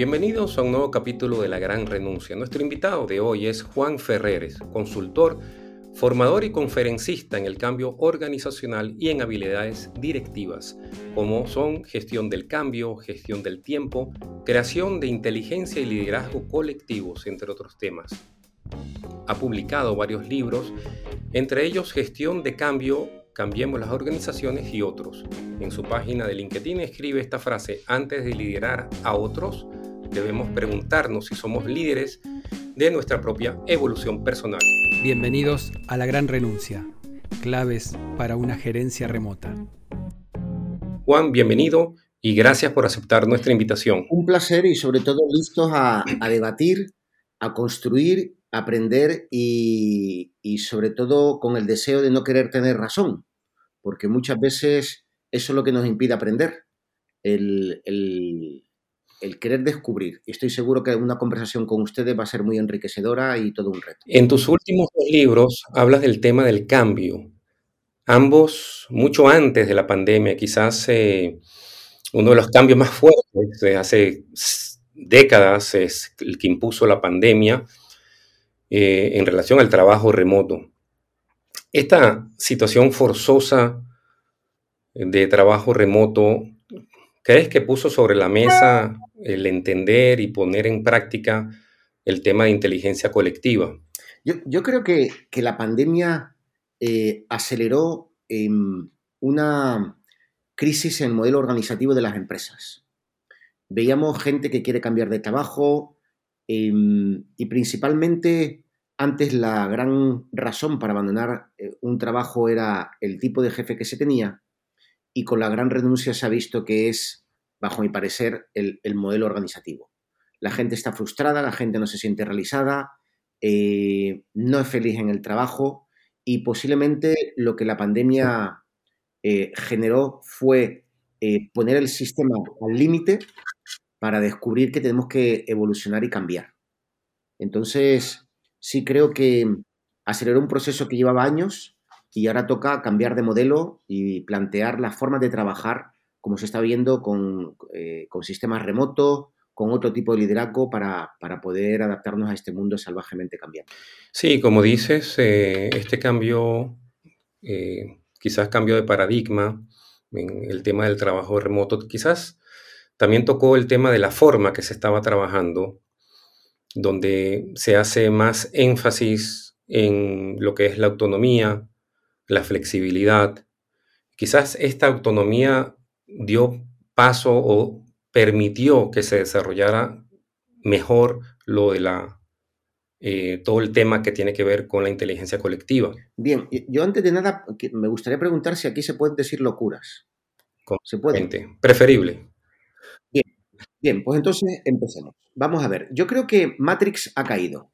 bienvenidos a un nuevo capítulo de La Gran Renuncia. Nuestro invitado de hoy es Juan Ferreres, consultor, formador y conferencista en el cambio organizacional y en habilidades directivas, como son gestión del cambio, gestión del tiempo, creación de inteligencia y liderazgo colectivos, entre otros temas. Ha publicado varios libros, entre ellos Gestión de Cambio, Cambiemos las Organizaciones y otros. En su página de LinkedIn escribe esta frase, antes de liderar a otros, debemos preguntarnos si somos líderes de nuestra propia evolución personal. Bienvenidos a La Gran Renuncia, claves para una gerencia remota. Juan, bienvenido y gracias por aceptar nuestra invitación. Un placer y sobre todo listos a, debatir, a construir, a aprender y, sobre todo con el deseo de no querer tener razón, porque muchas veces eso es lo que nos impide aprender. el, el querer descubrir. Y estoy seguro que una conversación con ustedes va a ser muy enriquecedora y todo un reto. En tus últimos dos libros hablas del tema del cambio. Ambos, mucho antes de la pandemia, quizás eh, uno de los cambios más fuertes de hace décadas es el que impuso la pandemia eh, en relación al trabajo remoto. Esta situación forzosa de trabajo remoto, ¿crees que puso sobre la mesa el entender y poner en práctica el tema de inteligencia colectiva. Yo, creo que, la pandemia eh, aceleró una crisis en el modelo organizativo de las empresas. Veíamos gente que quiere cambiar de trabajo em, y principalmente antes la gran razón para abandonar eh, un trabajo era el tipo de jefe que se tenía y con la gran renuncia se ha visto que es bajo mi parecer, el, modelo organizativo. La gente está frustrada, la gente no se siente realizada, eh, no es feliz en el trabajo y posiblemente lo que la pandemia eh, generó fue eh, poner el sistema al límite para descubrir que tenemos que evolucionar y cambiar. Entonces, sí creo que aceleró un proceso que llevaba años y ahora toca cambiar de modelo y plantear las formas de trabajar como se está viendo eh, con, sistemas remotos, con otro tipo de liderazgo para, poder adaptarnos a este mundo salvajemente cambiante. Sí, como dices, eh, este cambio, eh, quizás cambio de paradigma en el tema del trabajo remoto, quizás también tocó el tema de la forma que se estaba trabajando, donde se hace más énfasis en lo que es la autonomía, la flexibilidad. Quizás esta autonomía dio paso o permitió que se desarrollara mejor lo de la eh, todo el tema que tiene que ver con la inteligencia colectiva. Bien, yo antes de nada me gustaría preguntar si aquí se pueden decir locuras. ¿Se puede? Preferible. Bien, bien, pues entonces empecemos. Vamos a ver, yo creo que Matrix ha caído.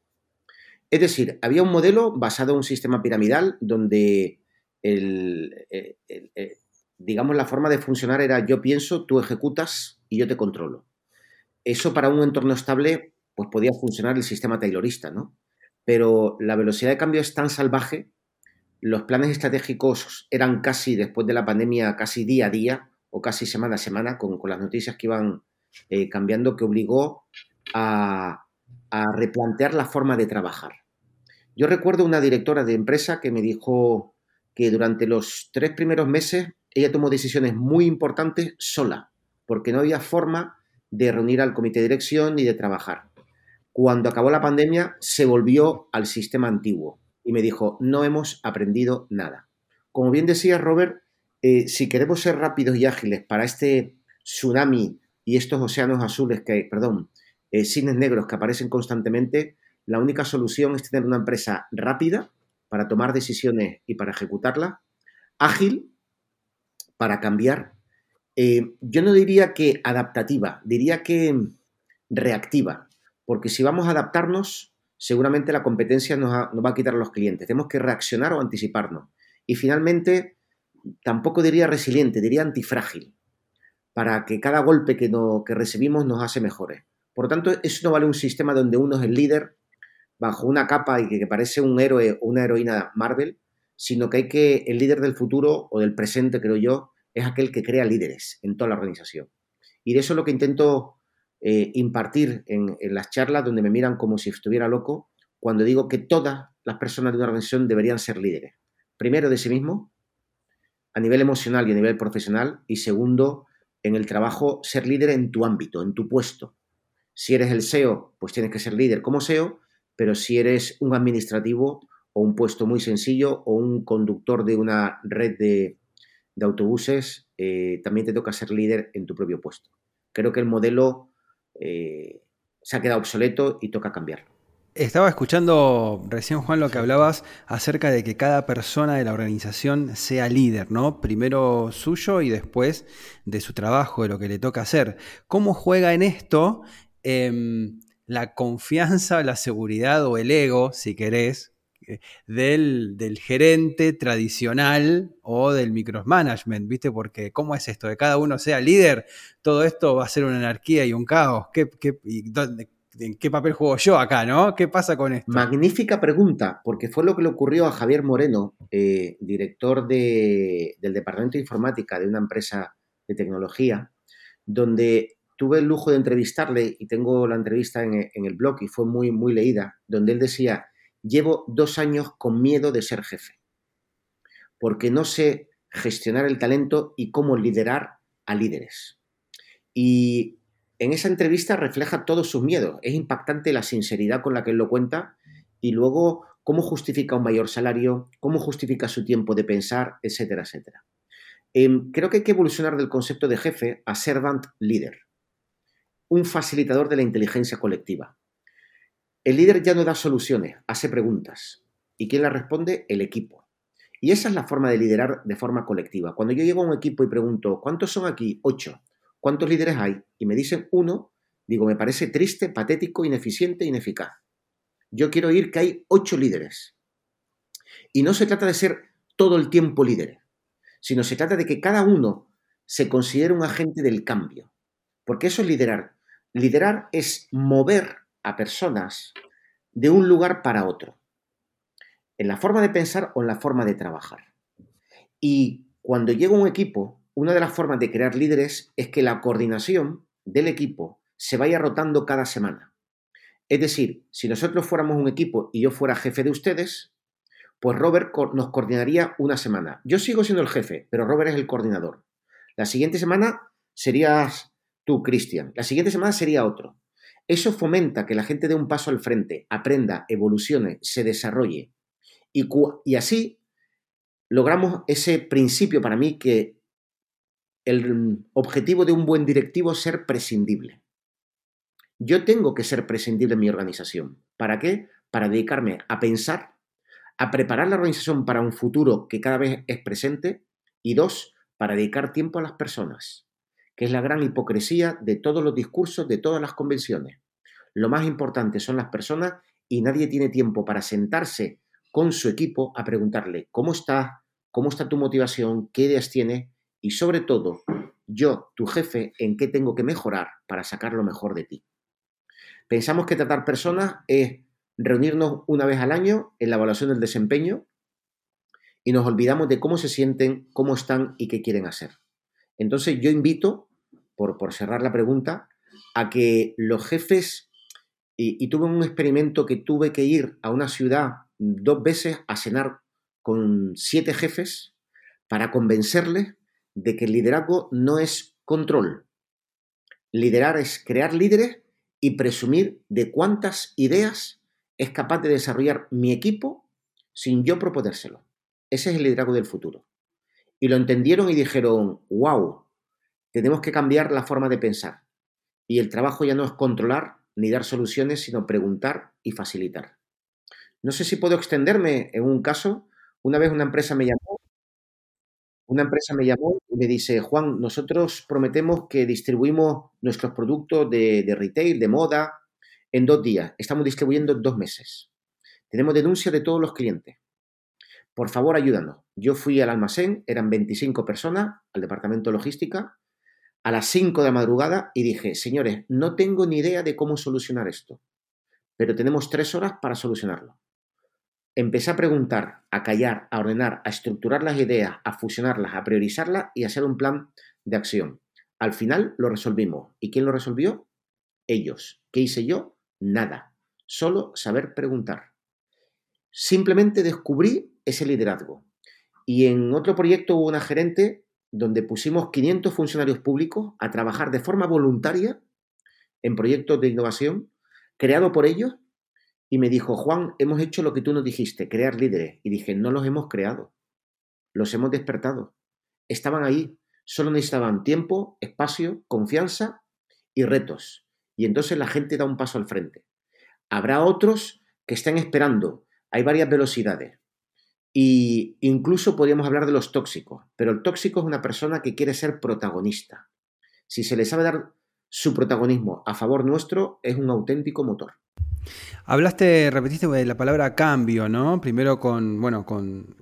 Es decir, había un modelo basado en un sistema piramidal donde el, digamos, la forma de funcionar era yo pienso, tú ejecutas y yo te controlo. Eso para un entorno estable, pues podía funcionar el sistema taylorista, ¿no? Pero la velocidad de cambio es tan salvaje, los planes estratégicos eran casi, después de la pandemia, casi día a día o casi semana a semana, con, las noticias que iban eh, cambiando, que obligó a, a replantear la forma de trabajar. Yo recuerdo una directora de empresa que me dijo que durante los tres primeros meses ella tomó decisiones muy importantes sola, porque no había forma de reunir al comité de dirección ni de trabajar. Cuando acabó la pandemia, se volvió al sistema antiguo y me dijo, no hemos aprendido nada. Como bien decía Robert, eh, si queremos ser rápidos y ágiles para este tsunami y estos océanos azules que, perdón, eh, cines negros que aparecen constantemente, la única solución es tener una empresa rápida para tomar decisiones y para ejecutarlas, ágil para cambiar, eh, yo no diría que adaptativa, diría que reactiva, porque si vamos a adaptarnos, seguramente la competencia nos, va a quitar a los clientes. Tenemos que reaccionar o anticiparnos. Y finalmente, tampoco diría resiliente, diría antifrágil, para que cada golpe que, que recibimos nos hace mejores. Por lo tanto, eso no vale un sistema donde uno es el líder bajo una capa y que parece un héroe o una heroína Marvel, sino que hay que, el líder del futuro o del presente, creo yo, es aquel que crea líderes en toda la organización. Y de eso es lo que intento eh, impartir en, en las charlas donde me miran como si estuviera loco cuando digo que todas las personas de una organización deberían ser líderes. Primero de sí mismo, a nivel emocional y a nivel profesional, y segundo, en el trabajo, ser líder en tu ámbito, en tu puesto. Si eres el SEO, pues tienes que ser líder como SEO, pero si eres un administrativo o un puesto muy sencillo o un conductor de una red de, autobuses, eh, también te toca ser líder en tu propio puesto. Creo que el modelo eh, se ha quedado obsoleto y toca cambiarlo. Estaba escuchando recién, Juan, lo que hablabas acerca de que cada persona de la organización sea líder, ¿no? Primero suyo y después de su trabajo, de lo que le toca hacer. ¿Cómo juega en esto em, la confianza, la seguridad o el ego, si querés, del, del, gerente tradicional o del micromanagement, ¿viste? Porque ¿cómo es esto? De cada uno sea líder, todo esto va a ser una anarquía y un caos. ¿Qué, ¿en qué papel juego yo acá, no? ¿Qué pasa con esto? Magnífica pregunta, porque fue lo que le ocurrió a Javier Moreno, eh, director del Departamento de Informática de una empresa de tecnología, donde tuve el lujo de entrevistarle y tengo la entrevista en, en el blog y fue muy, muy leída, donde él decía, llevo dos años con miedo de ser jefe, porque no sé gestionar el talento y cómo liderar a líderes. Y en esa entrevista refleja todos sus miedos. Es impactante la sinceridad con la que él lo cuenta y luego cómo justifica un mayor salario, cómo justifica su tiempo de pensar, etcétera, etcétera. Em, creo que hay que evolucionar del concepto de jefe a servant leader, un facilitador de la inteligencia colectiva. El líder ya no da soluciones, hace preguntas. ¿Y quién las responde? El equipo. Y esa es la forma de liderar de forma colectiva. Cuando yo llego a un equipo y pregunto, ¿cuántos son aquí? Ocho. ¿Cuántos líderes hay? Y me dicen uno, digo, me parece triste, patético, ineficiente, ineficaz. Yo quiero oír que hay ocho líderes. Y no se trata de ser todo el tiempo líder, sino se trata de que cada uno se considere un agente del cambio. Porque eso es liderar. Liderar es mover a personas de un lugar para otro, en la forma de pensar o en la forma de trabajar. Y cuando llega un equipo, una de las formas de crear líderes es que la coordinación del equipo se vaya rotando cada semana. Es decir, si nosotros fuéramos un equipo y yo fuera jefe de ustedes, pues Robert nos coordinaría una semana. Yo sigo siendo el jefe, pero Robert es el coordinador. La siguiente semana serías tú, Cristian. La siguiente semana sería otro. Eso fomenta que la gente dé un paso al frente, aprenda, evolucione, se desarrolle. Y, así logramos ese principio para mí que el objetivo de un buen directivo es ser prescindible. Yo tengo que ser prescindible en mi organización. ¿Para qué? Para dedicarme a pensar, a preparar la organización para un futuro que cada vez es presente y dos, para dedicar tiempo a las personas, que es la gran hipocresía de todos los discursos, de todas las convenciones. Lo más importante son las personas y nadie tiene tiempo para sentarse con su equipo a preguntarle cómo está, cómo está tu motivación, qué ideas tienes y sobre todo, yo, tu jefe, en qué tengo que mejorar para sacar lo mejor de ti. Pensamos que tratar personas es reunirnos una vez al año en la evaluación del desempeño y nos olvidamos de cómo se sienten, cómo están y qué quieren hacer. Entonces yo invito, por, cerrar la pregunta, a que los jefes, y, y tuve un experimento que tuve que ir a una ciudad dos veces a cenar con siete jefes para convencerles de que el liderazgo no es control. Liderar es crear líderes y presumir de cuántas ideas es capaz de desarrollar mi equipo sin yo proponérselo. Ese es el liderazgo del futuro. Y lo entendieron y dijeron, wow, tenemos que cambiar la forma de pensar. Y el trabajo ya no es controlar ni dar soluciones, sino preguntar y facilitar. No sé si puedo extenderme en un caso. Una vez una empresa me llamó una empresa me llamó y me dice, Juan, nosotros prometemos que distribuimos nuestros productos de, retail, de moda, en dos días. Estamos distribuyendo dos meses. Tenemos denuncias de todos los clientes. Por favor, ayúdanos. Yo fui al almacén, eran 25 personas, al departamento de logística, a las 5 de la madrugada y dije, señores, no tengo ni idea de cómo solucionar esto, pero tenemos tres horas para solucionarlo empecé a preguntar, a callar, a ordenar, a estructurar las ideas, a fusionarlas, a priorizarlas y a hacer un plan de acción. Al final lo resolvimos. ¿Y quién lo resolvió? ellos. ¿Qué hice yo? Nada. Solo saber preguntar. Simplemente descubrí ese liderazgo. Y en otro proyecto hubo una gerente donde pusimos 500 funcionarios públicos a trabajar de forma voluntaria en proyectos de innovación creado por ellos y me dijo, Juan, hemos hecho lo que tú nos dijiste, crear líderes. Y dije, no los hemos creado, los hemos despertado. Estaban ahí, solo necesitaban tiempo, espacio, confianza y retos. Y entonces la gente da un paso al frente. Habrá otros que estén esperando hay varias velocidades. Y incluso podríamos hablar de los tóxicos, pero el tóxico es una persona que quiere ser protagonista. Si se le sabe dar su protagonismo a favor nuestro, es un auténtico motor. Hablaste, repetiste la palabra cambio, ¿no? Primero con, bueno, con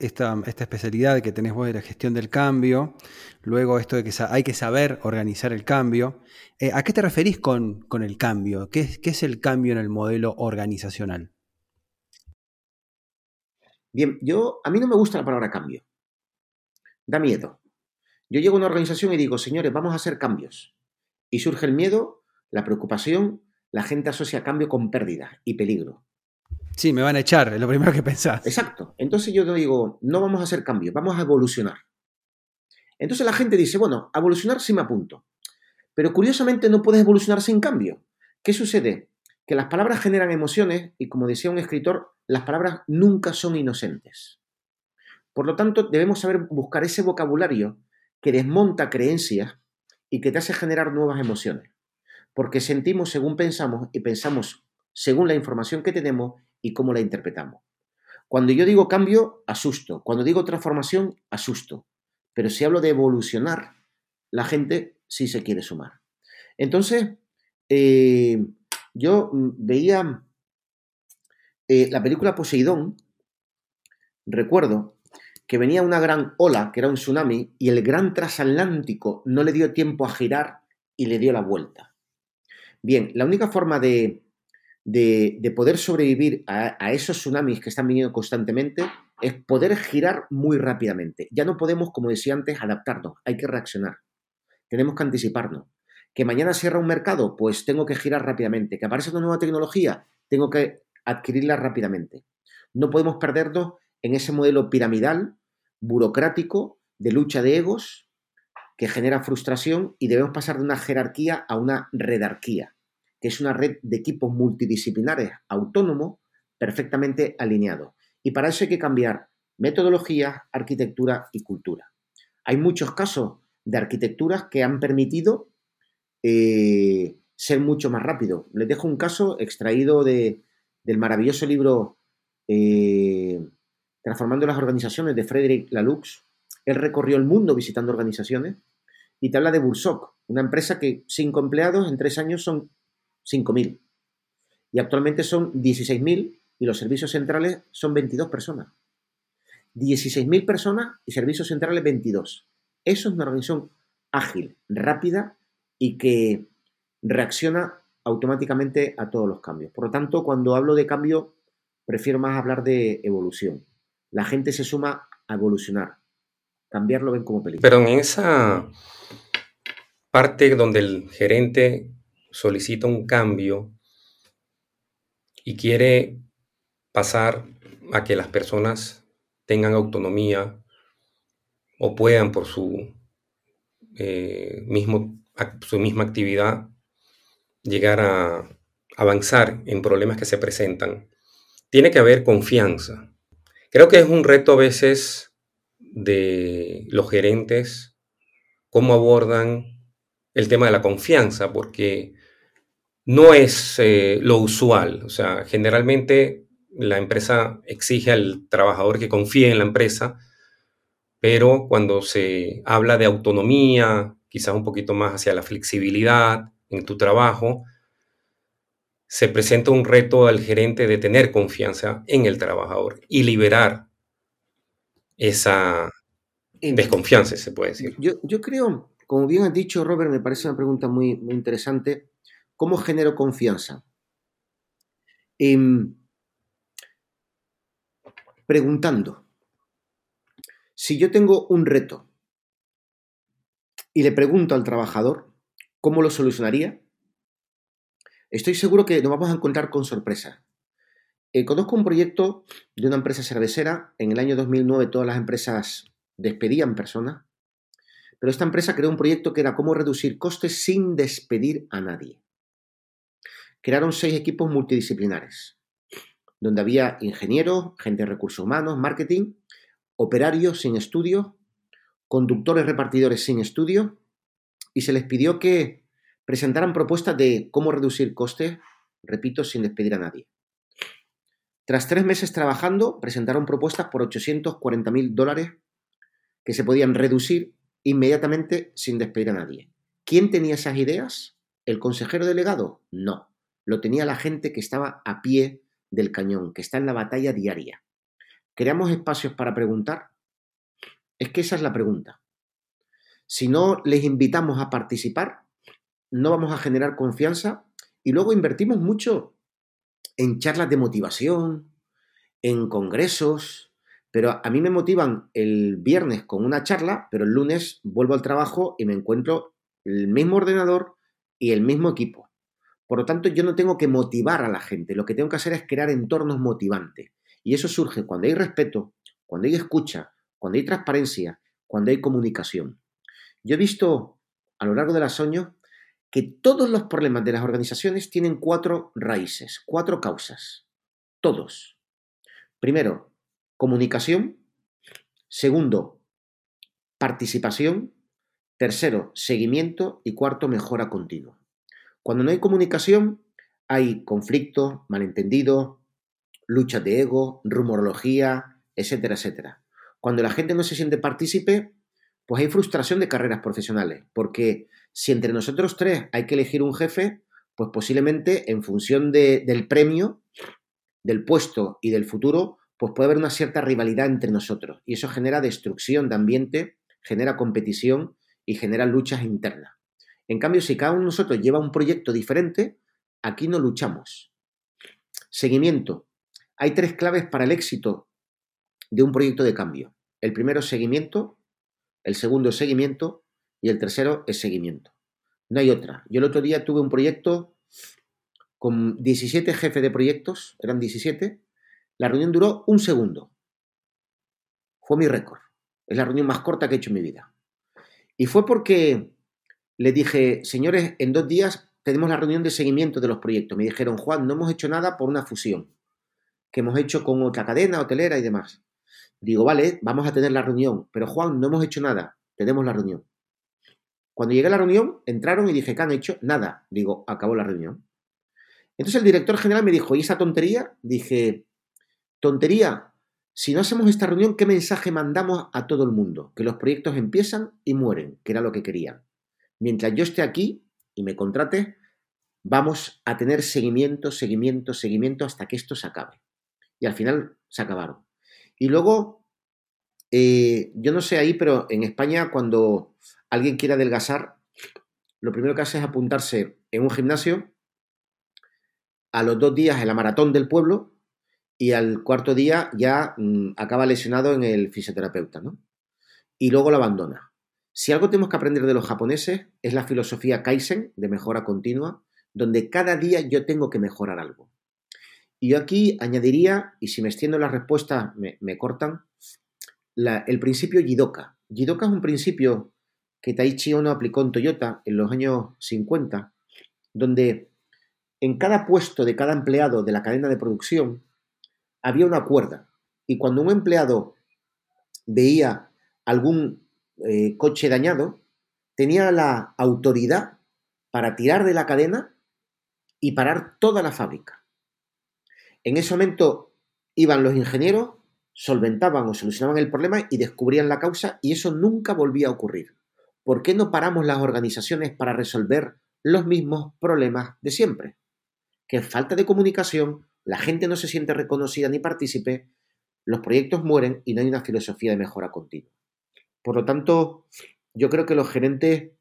esta, esta, especialidad que tenés vos de la gestión del cambio, luego esto de que hay que saber organizar el cambio. Eh, ¿A qué te referís con, con el cambio? ¿Qué, ¿Qué es el cambio en el modelo organizacional? Bien, yo, a mí no me gusta la palabra cambio. Da miedo. Yo llego a una organización y digo, señores, vamos a hacer cambios. Y surge el miedo, la preocupación, la gente asocia cambio con pérdida y peligro. Sí, me van a echar, es lo primero que pensás. Exacto. Entonces yo digo, no vamos a hacer cambios, vamos a evolucionar. Entonces la gente dice, bueno, a evolucionar sí me apunto. Pero curiosamente no puedes evolucionar sin cambio. ¿Qué sucede? Que las palabras generan emociones y como decía un escritor, las palabras nunca son inocentes. Por lo tanto, debemos saber buscar ese vocabulario que desmonta creencias y que te hace generar nuevas emociones. Porque sentimos según pensamos y pensamos según la información que tenemos y cómo la interpretamos. Cuando yo digo cambio, asusto. Cuando digo transformación, asusto. Pero si hablo de evolucionar, la gente sí se quiere sumar. Entonces, eh, yo mm, veía eh, la película Poseidón, recuerdo que venía una gran ola, que era un tsunami, y el gran transatlántico no le dio tiempo a girar y le dio la vuelta. Bien, la única forma de, de, poder sobrevivir a, a, esos tsunamis que están viniendo constantemente es poder girar muy rápidamente. Ya no podemos, como decía antes, adaptarnos, hay que reaccionar. Tenemos que anticiparnos. Que mañana cierra un mercado, pues tengo que girar rápidamente. Que aparece una nueva tecnología, tengo que adquirirla rápidamente. No podemos perdernos en ese modelo piramidal, burocrático, de lucha de egos, que genera frustración y debemos pasar de una jerarquía a una redarquía, que es una red de equipos multidisciplinares autónomos perfectamente alineados. Y para eso hay que cambiar metodología, arquitectura y cultura. Hay muchos casos de arquitecturas que han permitido eh, ser mucho más rápido. Les dejo un caso extraído de, del maravilloso libro eh, Transformando las organizaciones de Frederick Laloux. Él recorrió el mundo visitando organizaciones y te habla de Bursock, una empresa que cinco empleados en tres años son 5.000 y actualmente son 16.000 y los servicios centrales son 22 personas. 16.000 personas y servicios centrales 22. Eso es una organización ágil, rápida y que reacciona automáticamente a todos los cambios. Por lo tanto, cuando hablo de cambio, prefiero más hablar de evolución. La gente se suma a evolucionar. Cambiarlo ven como peligro. Pero en esa parte donde el gerente solicita un cambio y quiere pasar a que las personas tengan autonomía o puedan por su, eh, mismo, su misma actividad llegar a avanzar en problemas que se presentan, tiene que haber confianza. Creo que es un reto a veces de los gerentes cómo abordan el tema de la confianza, porque no es eh, lo usual. O sea, generalmente la empresa exige al trabajador que confíe en la empresa, pero cuando se habla de autonomía, quizás un poquito más hacia la flexibilidad, en tu trabajo, se presenta un reto al gerente de tener confianza en el trabajador y liberar esa desconfianza, se puede decir. Yo, creo, como bien has dicho, Robert, me parece una pregunta muy, muy interesante. ¿Cómo genero confianza? Em, preguntando. Si yo tengo un reto y le pregunto al trabajador, ¿Cómo lo solucionaría? estoy seguro que nos vamos a encontrar con sorpresas. Eh, conozco un proyecto de una empresa cervecera. En el año 2009 todas las empresas despedían personas, pero esta empresa creó un proyecto que era cómo reducir costes sin despedir a nadie. Crearon seis equipos multidisciplinares, donde había ingenieros, gente de recursos humanos, marketing, operarios sin estudios, conductores repartidores sin estudios, y se les pidió que presentaran propuestas de cómo reducir costes, repito, sin despedir a nadie. Tras tres meses trabajando, presentaron propuestas por 840 mil dólares que se podían reducir inmediatamente sin despedir a nadie. ¿Quién tenía esas ideas? ¿El consejero delegado? No, lo tenía la gente que estaba a pie del cañón, que está en la batalla diaria. ¿Creamos espacios para preguntar? Es que esa es la pregunta. Si no les invitamos a participar, no vamos a generar confianza y luego invertimos mucho en charlas de motivación, en congresos, pero a mí me motivan el viernes con una charla, pero el lunes vuelvo al trabajo y me encuentro el mismo ordenador y el mismo equipo. Por lo tanto, yo no tengo que motivar a la gente, lo que tengo que hacer es crear entornos motivantes. Y eso surge cuando hay respeto, cuando hay escucha, cuando hay transparencia, cuando hay comunicación. Yo he visto a lo largo de los años que todos los problemas de las organizaciones tienen cuatro raíces, cuatro causas. Todos. Primero, comunicación. Segundo, participación. Tercero, seguimiento. Y cuarto, mejora continua. Cuando no hay comunicación, hay conflicto, malentendido, luchas de ego, rumorología, etcétera, etcétera. Cuando la gente no se siente partícipe, pues hay frustración de carreras profesionales, porque si entre nosotros tres hay que elegir un jefe, pues posiblemente en función del premio, del puesto y del futuro, pues puede haber una cierta rivalidad entre nosotros. Y eso genera destrucción de ambiente, genera competición y genera luchas internas. En cambio, si cada uno de nosotros lleva un proyecto diferente, aquí no luchamos. Seguimiento. Hay tres claves para el éxito de un proyecto de cambio. El primero es seguimiento, el segundo es seguimiento y el tercero es seguimiento. No hay otra. Yo el otro día tuve un proyecto con 17 jefes de proyectos, eran 17. La reunión duró un segundo. Fue mi récord. Es la reunión más corta que he hecho en mi vida. Y fue porque le dije, señores, en dos días tenemos la reunión de seguimiento de los proyectos. Me dijeron, Juan, no hemos hecho nada por una fusión que hemos hecho con otra cadena hotelera y demás. Digo, vale, vamos a tener la reunión, pero Juan, no hemos hecho nada, tenemos la reunión. Cuando llegué a la reunión, entraron y dije, ¿qué han hecho? Nada. Digo, acabó la reunión. Entonces el director general me dijo, ¿y esa tontería? Dije, tontería, si no hacemos esta reunión, ¿qué mensaje mandamos a todo el mundo? Que los proyectos empiezan y mueren, que era lo que querían. Mientras yo esté aquí y me contrate, vamos a tener seguimiento, seguimiento, seguimiento hasta que esto se acabe. Y al final se acabaron. Y luego, eh, yo no sé ahí, pero en España cuando alguien quiere adelgazar, lo primero que hace es apuntarse en un gimnasio, a los dos días en la maratón del pueblo y al cuarto día ya mm, acaba lesionado en el fisioterapeuta, ¿no? Y luego lo abandona. Si algo tenemos que aprender de los japoneses es la filosofía Kaizen de mejora continua, donde cada día yo tengo que mejorar algo. Y yo aquí añadiría, y si me extiendo la respuesta me, cortan, el principio Jidoka. Jidoka es un principio que Taichi Ono aplicó en Toyota en los años 50, donde en cada puesto de cada empleado de la cadena de producción había una cuerda. Y cuando un empleado veía algún eh, coche dañado, tenía la autoridad para tirar de la cadena y parar toda la fábrica. En ese momento iban los ingenieros, solventaban o solucionaban el problema y descubrían la causa y eso nunca volvía a ocurrir. ¿Por qué no paramos las organizaciones para resolver los mismos problemas de siempre? Que falta de comunicación, la gente no se siente reconocida ni partícipe, los proyectos mueren y no hay una filosofía de mejora continua. Por lo tanto, yo creo que los gerentes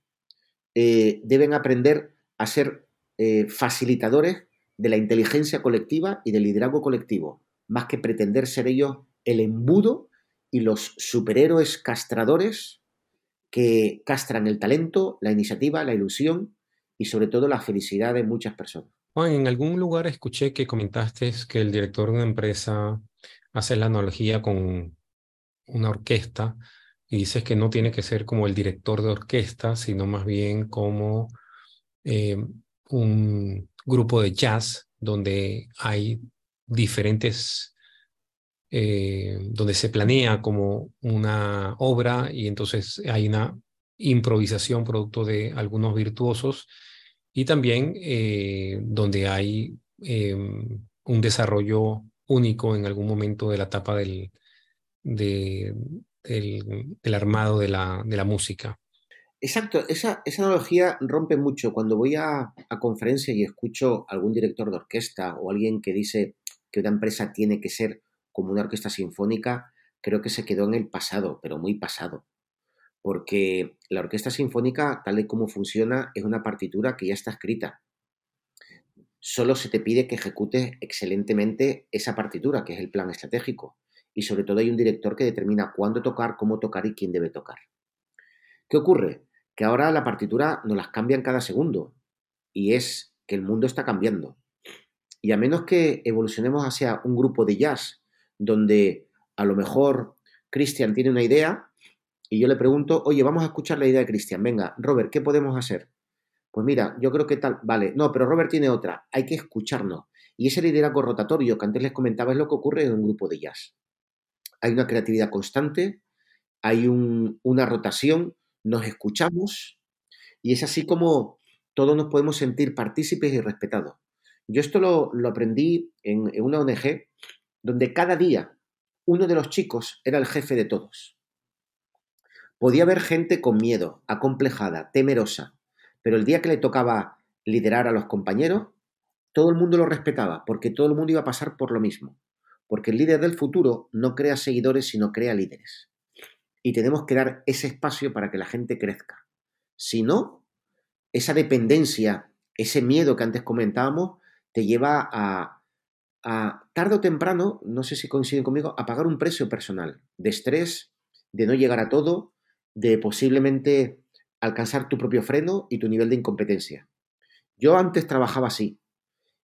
eh, deben aprender a ser eh, facilitadores de la inteligencia colectiva y del liderazgo colectivo, más que pretender ser ellos el embudo y los superhéroes castradores que castran el talento, la iniciativa, la ilusión y sobre todo la felicidad de muchas personas. Juan, en algún lugar escuché que comentaste que el director de una empresa hace la analogía con una orquesta y dices que no tiene que ser como el director de orquesta, sino más bien como eh, un grupo de jazz donde hay diferentes, eh, donde se planea como una obra y entonces hay una improvisación producto de algunos virtuosos y también eh, donde hay em, un desarrollo único en algún momento de la etapa del, del, armado de la, de la, música. Exacto, esa, esa, analogía rompe mucho. Cuando voy a, a conferencias y escucho a algún director de orquesta o alguien que dice que una empresa tiene que ser como una orquesta sinfónica, creo que se quedó en el pasado, pero muy pasado. Porque la orquesta sinfónica, tal y como funciona, es una partitura que ya está escrita. Solo se te pide que ejecutes excelentemente esa partitura, que es el plan estratégico y sobre todo hay un director que determina cuándo tocar, cómo tocar y quién debe tocar. ¿Qué ocurre? Que ahora la partitura nos las cambian cada segundo y es que el mundo está cambiando. Y a menos que evolucionemos hacia un grupo de jazz donde a lo mejor Cristian tiene una idea y yo le pregunto, oye, vamos a escuchar la idea de Cristian, venga, Robert, ¿qué podemos hacer? Pues mira, yo creo que tal, vale, no, pero Robert tiene otra, hay que escucharnos. Y ese liderazgo rotatorio que antes les comentaba es lo que ocurre en un grupo de jazz hay una creatividad constante, hay una rotación, nos escuchamos y es así como todos nos podemos sentir partícipes y respetados. Yo esto lo, aprendí en, en una ONG donde cada día uno de los chicos era el jefe de todos. Podía haber gente con miedo, acomplejada, temerosa, pero el día que le tocaba liderar a los compañeros, todo el mundo lo respetaba, porque todo el mundo iba a pasar por lo mismo. Porque el líder del futuro no crea seguidores, sino crea líderes. Y tenemos que dar ese espacio para que la gente crezca. Si no, esa dependencia, ese miedo que antes comentábamos, te lleva a, a tarde o temprano, no sé si coinciden conmigo, a pagar un precio personal de estrés, de no llegar a todo, de posiblemente alcanzar tu propio freno y tu nivel de incompetencia. Yo antes trabajaba así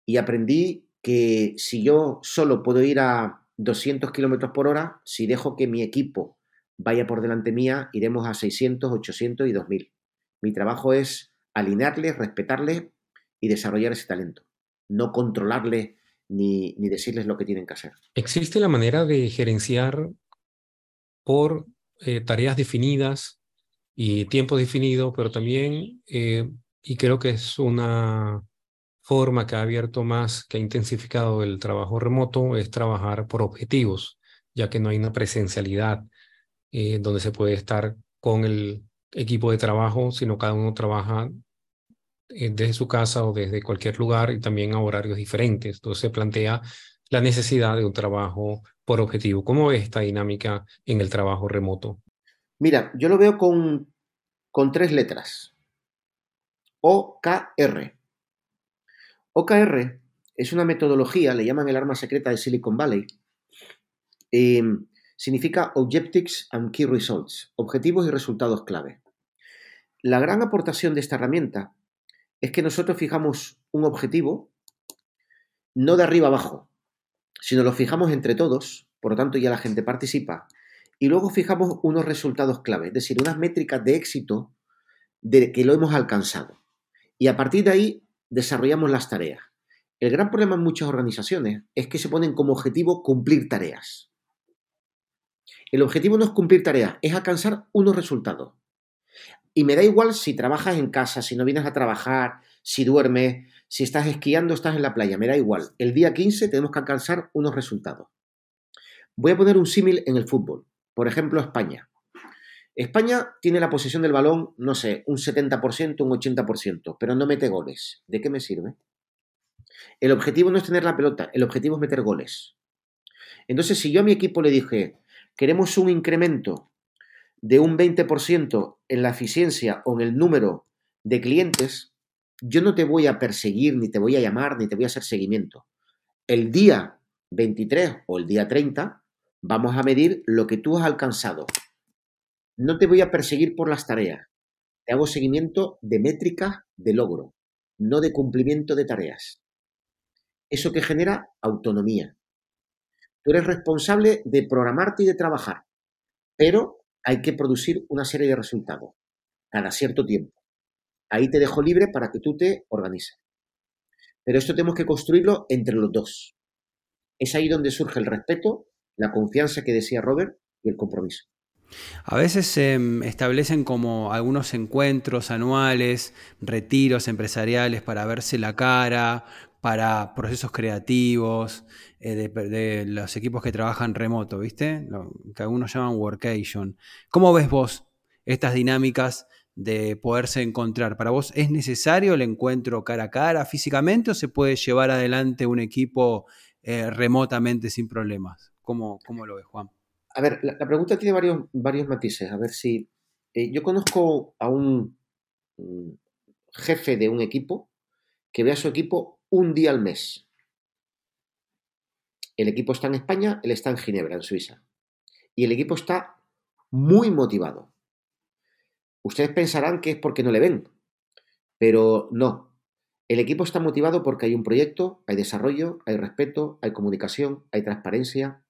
y aprendí que si yo solo puedo ir a 200 kilómetros por hora, si dejo que mi equipo vaya por delante mía, iremos a 600, 800 y 2000. Mi trabajo es alinearles, respetarles y desarrollar ese talento, no controlarles ni, ni, decirles lo que tienen que hacer. ¿Existe la manera de gerenciar por eh, tareas definidas y tiempo definido, pero también, eh, y creo que es una forma que ha abierto más, que ha intensificado el trabajo remoto, es trabajar por objetivos, ya que no hay una presencialidad eh, donde se puede estar con el equipo de trabajo, sino cada uno trabaja eh, desde su casa o desde cualquier lugar y también a horarios diferentes. Entonces se plantea la necesidad de un trabajo por objetivo. ¿Cómo es esta dinámica en el trabajo remoto? Mira, yo lo veo con, con tres letras. OKR. OKR es una metodología, le llaman el arma secreta de Silicon Valley. Em, significa Objectives and Key Results, objetivos y resultados clave. La gran aportación de esta herramienta es que nosotros fijamos un objetivo no de arriba abajo, sino lo fijamos entre todos, por lo tanto ya la gente participa, y luego fijamos unos resultados clave, es decir, unas métricas de éxito de que lo hemos alcanzado. Y a partir de ahí desarrollamos las tareas. El gran problema en muchas organizaciones es que se ponen como objetivo cumplir tareas. El objetivo no es cumplir tareas, es alcanzar unos resultados. Y me da igual si trabajas en casa, si no vienes a trabajar, si duermes, si estás esquiando, estás en la playa, me da igual. El día 15 tenemos que alcanzar unos resultados. Voy a poner un símil en el fútbol. Por ejemplo, España. España tiene la posesión del balón, no sé, un 70%, un 80%, pero no mete goles. ¿De qué me sirve? El objetivo no es tener la pelota, el objetivo es meter goles. Entonces, si yo a mi equipo le dije, queremos un incremento de un 20% en la eficiencia o en el número de clientes, yo no te voy a perseguir, ni te voy a llamar, ni te voy a hacer seguimiento. El día 23 o el día 30 vamos a medir lo que tú has alcanzado no te voy a perseguir por las tareas. Te hago seguimiento de métricas de logro, no de cumplimiento de tareas. Eso que genera autonomía. Tú eres responsable de programarte y de trabajar, pero hay que producir una serie de resultados cada cierto tiempo. Ahí te dejo libre para que tú te organices. Pero esto tenemos que construirlo entre los dos. Es ahí donde surge el respeto, la confianza que decía Robert y el compromiso. A veces se establecen como algunos encuentros anuales, retiros empresariales para verse la cara, para procesos creativos, eh, de, los equipos que trabajan remoto, ¿viste? Que algunos llaman workation. ¿Cómo ves vos estas dinámicas de poderse encontrar? ¿Para vos es necesario el encuentro cara a cara físicamente o se puede llevar adelante un equipo eh, remotamente sin problemas? ¿Cómo, ¿Cómo lo ves, Juan? A ver, la, pregunta tiene varios, varios matices. A ver si. Eh, yo conozco a un jefe de un equipo que ve a su equipo un día al mes. El equipo está en España, él está en Ginebra, en Suiza. Y el equipo está muy motivado. Ustedes pensarán que es porque no le ven, pero no. El equipo está motivado porque hay un proyecto, hay desarrollo, hay respeto, hay comunicación, hay transparencia,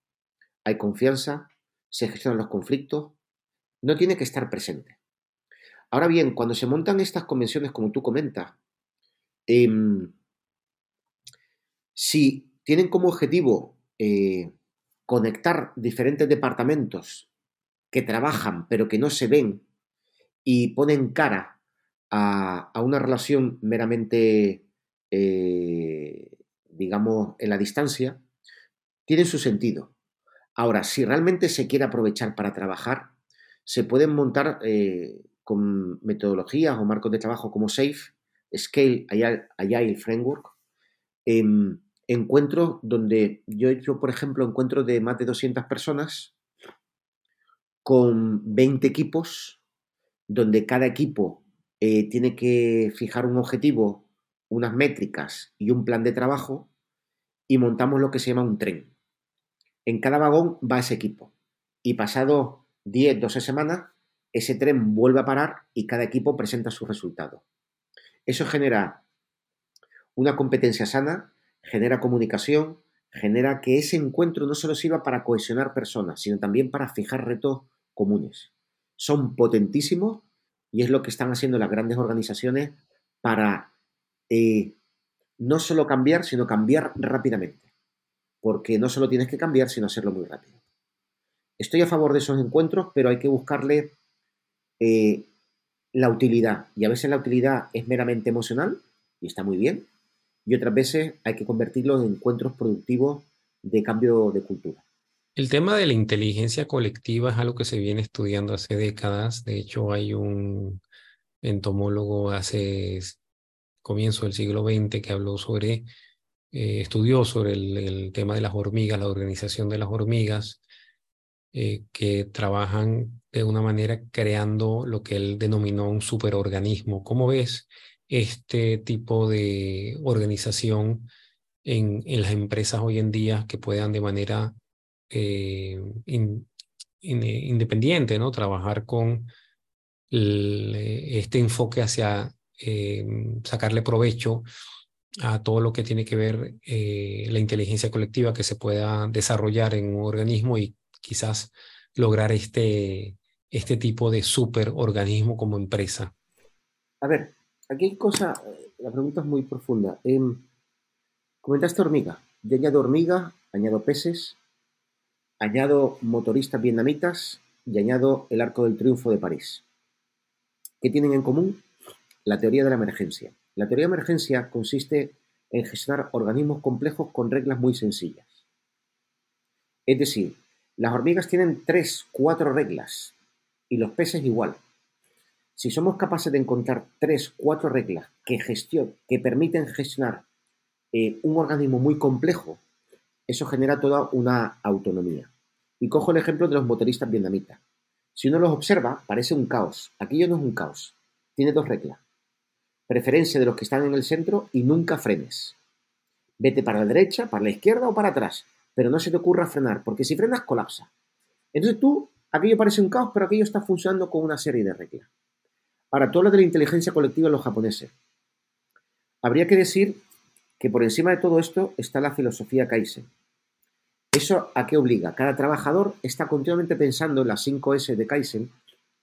hay confianza, se gestionan los conflictos, no tiene que estar presente. Ahora bien, cuando se montan estas convenciones, como tú comentas, em, si tienen como objetivo eh, conectar diferentes departamentos que trabajan pero que no se ven y ponen cara a, una relación meramente, eh, digamos, en la distancia, tienen su sentido. Ahora, si realmente se quiere aprovechar para trabajar, se pueden montar eh, con metodologías o marcos de trabajo como SAFE, Scale, Agile, Framework, em, encuentros donde yo he hecho, por ejemplo, encuentros de más de 200 personas con 20 equipos, donde cada equipo eh, tiene que fijar un objetivo, unas métricas y un plan de trabajo, y montamos lo que se llama un tren. En cada vagón va ese equipo. Y pasado 10, 12 semanas, ese tren vuelve a parar y cada equipo presenta su resultado. Eso genera una competencia sana, genera comunicación, genera que ese encuentro no solo sirva para cohesionar personas, sino también para fijar retos comunes. Son potentísimos y es lo que están haciendo las grandes organizaciones para eh, no solo cambiar, sino cambiar rápidamente porque no solo tienes que cambiar, sino hacerlo muy rápido. Estoy a favor de esos encuentros, pero hay que buscarle eh, la utilidad. Y a veces la utilidad es meramente emocional, y está muy bien, y otras veces hay que convertirlo en encuentros productivos de cambio de cultura. El tema de la inteligencia colectiva es algo que se viene estudiando hace décadas. De hecho, hay un entomólogo hace comienzo del siglo XX que habló sobre eh, estudió sobre el, tema de las hormigas, la organización de las hormigas, eh, que trabajan de una manera creando lo que él denominó un superorganismo. ¿Cómo ves este tipo de organización en, las empresas hoy en día que puedan de manera eh, independiente ¿no? trabajar con este enfoque hacia sacarle provecho a todo lo que tiene que ver eh, la inteligencia colectiva que se pueda desarrollar en un organismo y quizás lograr este, este tipo de superorganismo como empresa? A ver, aquí hay cosa, eh, la pregunta es muy profunda. Eh, comentaste hormiga. Yo añado hormiga, añado peces, añado motoristas vietnamitas y añado el arco del triunfo de París. ¿Qué tienen en común? La teoría de la emergencia. La teoría de emergencia consiste en gestionar organismos complejos con reglas muy sencillas. Es decir, las hormigas tienen tres, cuatro reglas y los peces igual. Si somos capaces de encontrar tres, cuatro reglas que, que permiten gestionar eh, un organismo muy complejo, eso genera toda una autonomía. Y cojo el ejemplo de los motoristas vietnamitas. Si uno los observa, parece un caos. Aquello no es un caos. Tiene dos reglas preferencia de los que están en el centro y nunca frenes. Vete para la derecha, para la izquierda o para atrás, pero no se te ocurra frenar, porque si frenas colapsa. Entonces tú, aquello parece un caos, pero aquello está funcionando con una serie de reglas. Ahora, todo lo de la inteligencia colectiva de los japoneses. Habría que decir que por encima de todo esto está la filosofía Kaizen. ¿Eso a qué obliga? Cada trabajador está continuamente pensando en las 5 S de Kaizen.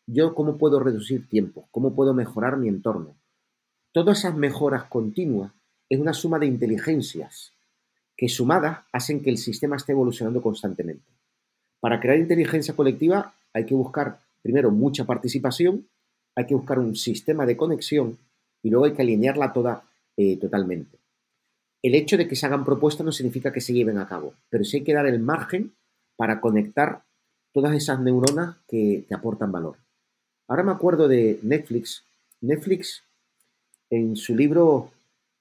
Yo cómo puedo reducir tiempo, cómo puedo mejorar mi entorno. Todas esas mejoras continuas es una suma de inteligencias que sumadas hacen que el sistema esté evolucionando constantemente. Para crear inteligencia colectiva hay que buscar primero mucha participación, hay que buscar un sistema de conexión y luego hay que alinearla toda eh, totalmente. El hecho de que se hagan propuestas no significa que se lleven a cabo, pero sí hay que dar el margen para conectar todas esas neuronas que, que aportan valor. Ahora me acuerdo de Netflix. Netflix, en su libro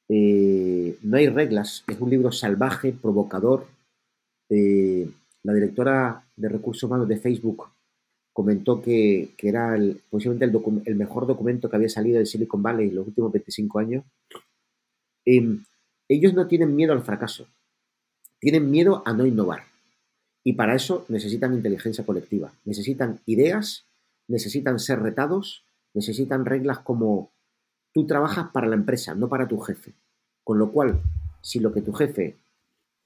eh, No hay reglas, es un libro salvaje, provocador. La directora de recursos humanos de Facebook comentó que, era el, posiblemente el, el, mejor documento que había salido de Silicon Valley en los últimos 25 años. Em, ellos no tienen miedo al fracaso, tienen miedo a no innovar. Y para eso necesitan inteligencia colectiva, necesitan ideas, necesitan ser retados, necesitan reglas como tú trabajas para la empresa, no para tu jefe. Con lo cual, si lo que tu jefe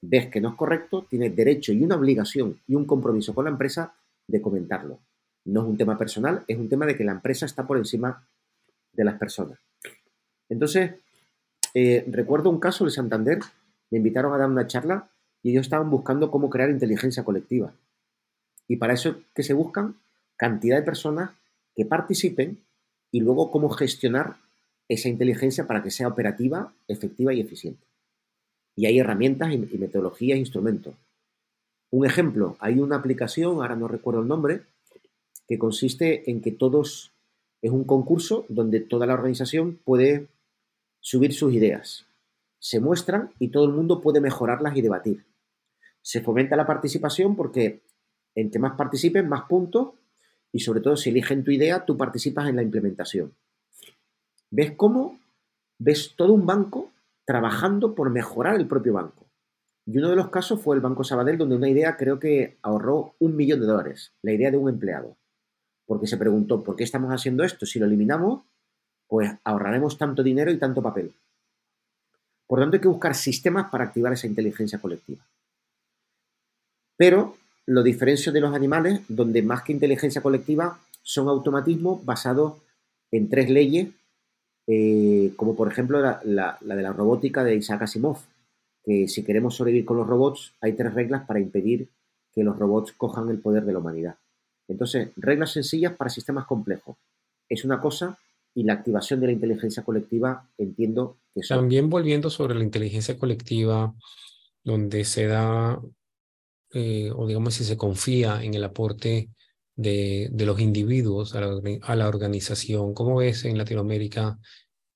ves que no es correcto, tienes derecho y una obligación y un compromiso con la empresa de comentarlo. No es un tema personal, es un tema de que la empresa está por encima de las personas. Entonces, eh, recuerdo un caso de Santander, me invitaron a dar una charla y ellos estaban buscando cómo crear inteligencia colectiva. Y para eso, ¿qué se buscan? Cantidad de personas que participen y luego cómo gestionar esa inteligencia para que sea operativa, efectiva y eficiente. Y hay herramientas y, metodologías e instrumentos. Un ejemplo, hay una aplicación, ahora no recuerdo el nombre, que consiste en que todos, es un concurso donde toda la organización puede subir sus ideas. Se muestran y todo el mundo puede mejorarlas y debatir. Se fomenta la participación porque entre más participen, más puntos y sobre todo si eligen tu idea, tú participas en la implementación. ¿Ves cómo? Ves todo un banco trabajando por mejorar el propio banco. Y uno de los casos fue el Banco Sabadell, donde una idea creo que ahorró un millón de dólares, la idea de un empleado. Porque se preguntó, ¿por qué estamos haciendo esto? Si lo eliminamos, pues ahorraremos tanto dinero y tanto papel. Por tanto, hay que buscar sistemas para activar esa inteligencia colectiva. Pero lo diferencio de los animales, donde más que inteligencia colectiva son automatismos basados en tres leyes, eh, como por ejemplo la, de la robótica de Isaac Asimov, que si queremos sobrevivir con los robots, hay tres reglas para impedir que los robots cojan el poder de la humanidad. Entonces, reglas sencillas para sistemas complejos. Es una cosa y la activación de la inteligencia colectiva, entiendo que También volviendo sobre la inteligencia colectiva, donde se da, eh, o digamos si se confía en el aporte de, de los individuos a la, a la, organización. ¿Cómo ves en Latinoamérica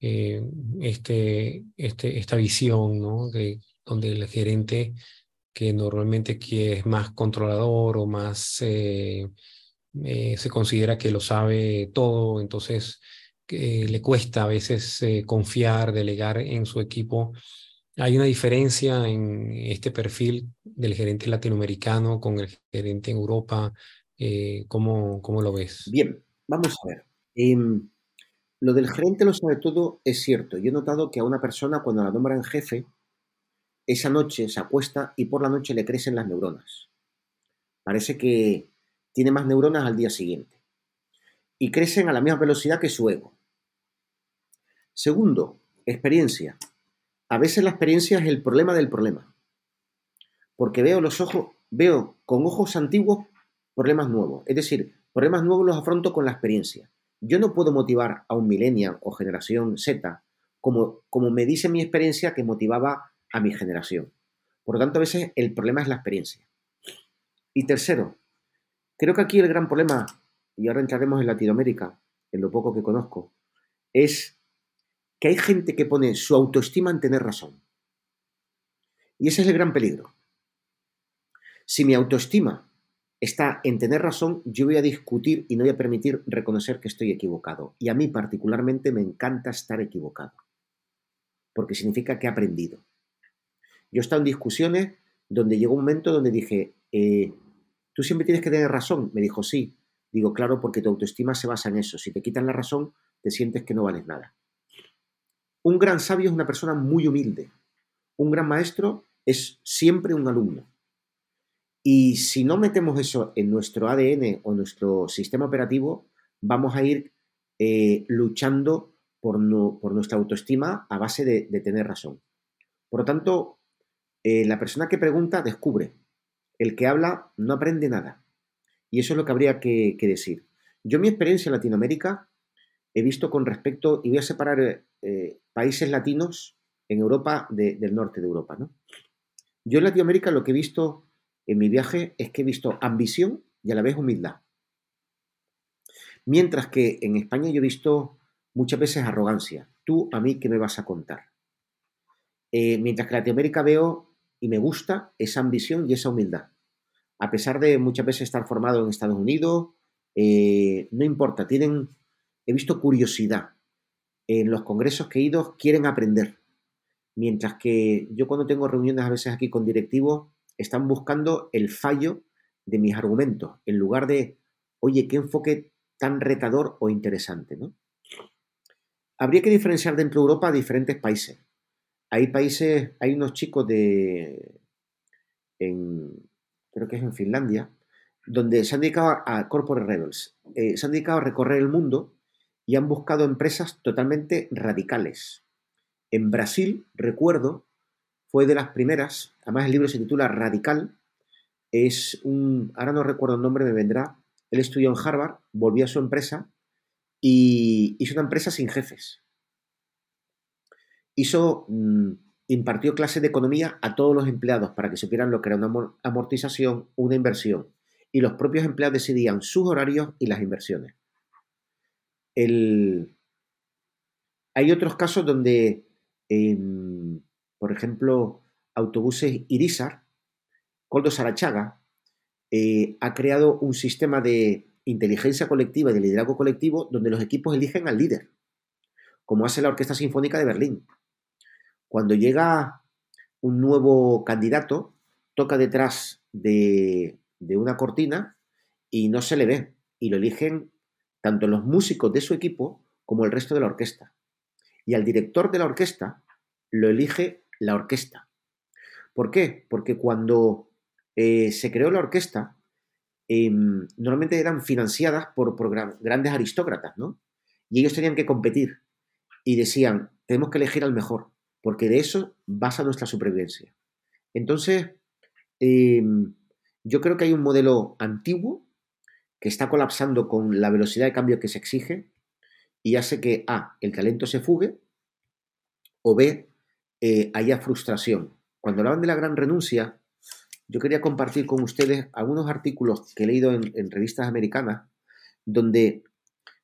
eh, este, este, esta visión, ¿no? De, donde el gerente que normalmente es más controlador o más eh, se considera que lo sabe todo, entonces que le cuesta a veces eh, confiar, delegar en su equipo. ¿Hay una diferencia en este perfil del gerente latinoamericano con el gerente en Europa? Eh, ¿cómo, ¿cómo, lo ves? Bien, vamos a ver. Em, lo del gerente lo sabe todo es cierto. Yo he notado que a una persona cuando la nombran jefe, esa noche se acuesta y por la noche le crecen las neuronas. Parece que tiene más neuronas al día siguiente. Y crecen a la misma velocidad que su ego. Segundo, experiencia. A veces la experiencia es el problema del problema. Porque veo los ojos, veo con ojos antiguos problemas nuevos. Es decir, problemas nuevos los afronto con la experiencia. Yo no puedo motivar a un millennial o generación Z como, como me dice mi experiencia que motivaba a mi generación. Por lo tanto, a veces el problema es la experiencia. Y tercero, creo que aquí el gran problema, y ahora entraremos en Latinoamérica, en lo poco que conozco, es que hay gente que pone su autoestima en tener razón. Y ese es el gran peligro. Si mi autoestima está en tener razón, yo voy a discutir y no voy a permitir reconocer que estoy equivocado. Y a mí particularmente me encanta estar equivocado, porque significa que he aprendido. Yo he estado en discusiones donde llegó un momento donde dije, eh, tú siempre tienes que tener razón. Me dijo, sí. Digo, claro, porque tu autoestima se basa en eso. Si te quitan la razón, te sientes que no vales nada. Un gran sabio es una persona muy humilde. un gran maestro es siempre un alumno. Y si no metemos eso en nuestro ADN o nuestro sistema operativo, vamos a ir eh, luchando por, nuestra autoestima a base de, tener razón. Por lo tanto, eh, la persona que pregunta descubre. El que habla no aprende nada. Y eso es lo que habría que, decir. Yo mi experiencia en Latinoamérica he visto con respecto, y voy a separar eh, países latinos en Europa del norte de Europa. ¿no? Yo en Latinoamérica lo que he visto en mi viaje es que he visto ambición y a la vez humildad. Mientras que en España yo he visto muchas veces arrogancia. Tú a mí, ¿qué me vas a contar? Eh, mientras que en Latinoamérica veo y me gusta esa ambición y esa humildad. A pesar de muchas veces estar formado en Estados Unidos, eh, no importa, tienen, he visto curiosidad. En los congresos que he ido quieren aprender. Mientras que yo cuando tengo reuniones a veces aquí con directivos, están buscando el fallo de mis argumentos, en lugar de, oye, qué enfoque tan retador o interesante, ¿no? Habría que diferenciar dentro de Europa diferentes países. Hay países, hay unos chicos de, creo que es en Finlandia, donde se han dedicado a Corporate Rebels, eh, se han dedicado a recorrer el mundo y han buscado empresas totalmente radicales. En Brasil, recuerdo, fue de las primeras, además el libro se titula Radical, es un, ahora no recuerdo el nombre, me vendrá, él estudió en Harvard, volvió a su empresa y hizo una empresa sin jefes. Hizo, mm, impartió clases de economía a todos los empleados para que supieran lo que era una amortización, una inversión. Y los propios empleados decidían sus horarios y las inversiones. Hay otros casos donde, por ejemplo, autobuses Irizar, Coldo Sarachaga, eh, ha creado un sistema de inteligencia colectiva y de liderazgo colectivo donde los equipos eligen al líder, como hace la Orquesta Sinfónica de Berlín. Cuando llega un nuevo candidato, toca detrás de, una cortina y no se le ve, y lo eligen tanto los músicos de su equipo como el resto de la orquesta. Y al director de la orquesta lo elige la orquesta. ¿Por qué? Porque cuando eh, se creó la orquesta, Em, normalmente eran financiadas por, grandes aristócratas, ¿no? Y ellos tenían que competir y decían, tenemos que elegir al mejor, porque de eso basa nuestra supervivencia. Entonces, em, yo creo que hay un modelo antiguo que está colapsando con la velocidad de cambio que se exige y hace que A, el talento se fugue, o B, eh, haya frustración. Cuando hablaban de la gran renuncia, yo quería compartir con ustedes algunos artículos que he leído en, revistas americanas donde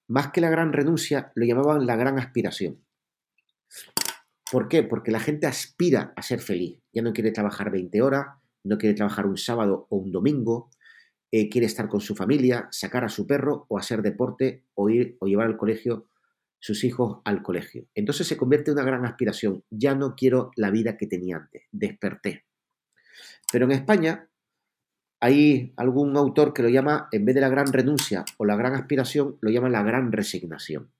más que la gran renuncia lo llamaban la gran aspiración. ¿Por qué? Porque la gente aspira a ser feliz. Ya no quiere trabajar 20 horas, no quiere trabajar un sábado o un domingo, eh, quiere estar con su familia, sacar a su perro o hacer deporte o ir o llevar al colegio sus hijos al colegio. Entonces se convierte en una gran aspiración. Ya no quiero la vida que tenía antes. Desperté. Pero en España hay algún autor que lo llama, en vez de la gran renuncia o la gran aspiración, lo llama la gran resignación.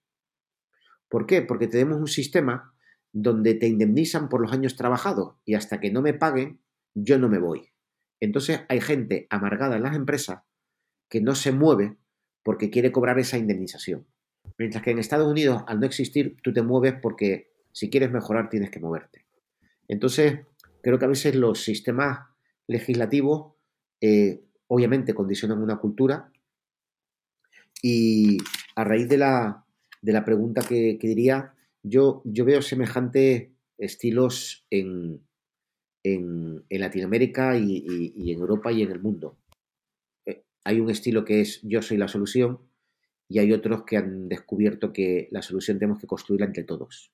¿Por qué? Porque tenemos un sistema donde te indemnizan por los años trabajados y hasta que no me paguen, yo no me voy. Entonces hay gente amargada en las empresas que no se mueve porque quiere cobrar esa indemnización. Mientras que en Estados Unidos, al no existir, tú te mueves porque si quieres mejorar tienes que moverte. Entonces, creo que a veces los sistemas legislativos eh, obviamente condicionan una cultura y a raíz de la, pregunta que, diría, yo, veo semejantes estilos en, en, Latinoamérica y, en Europa y en el mundo. Eh, hay un estilo que es yo soy la solución y hay otros que han descubierto que la solución tenemos que construirla entre todos.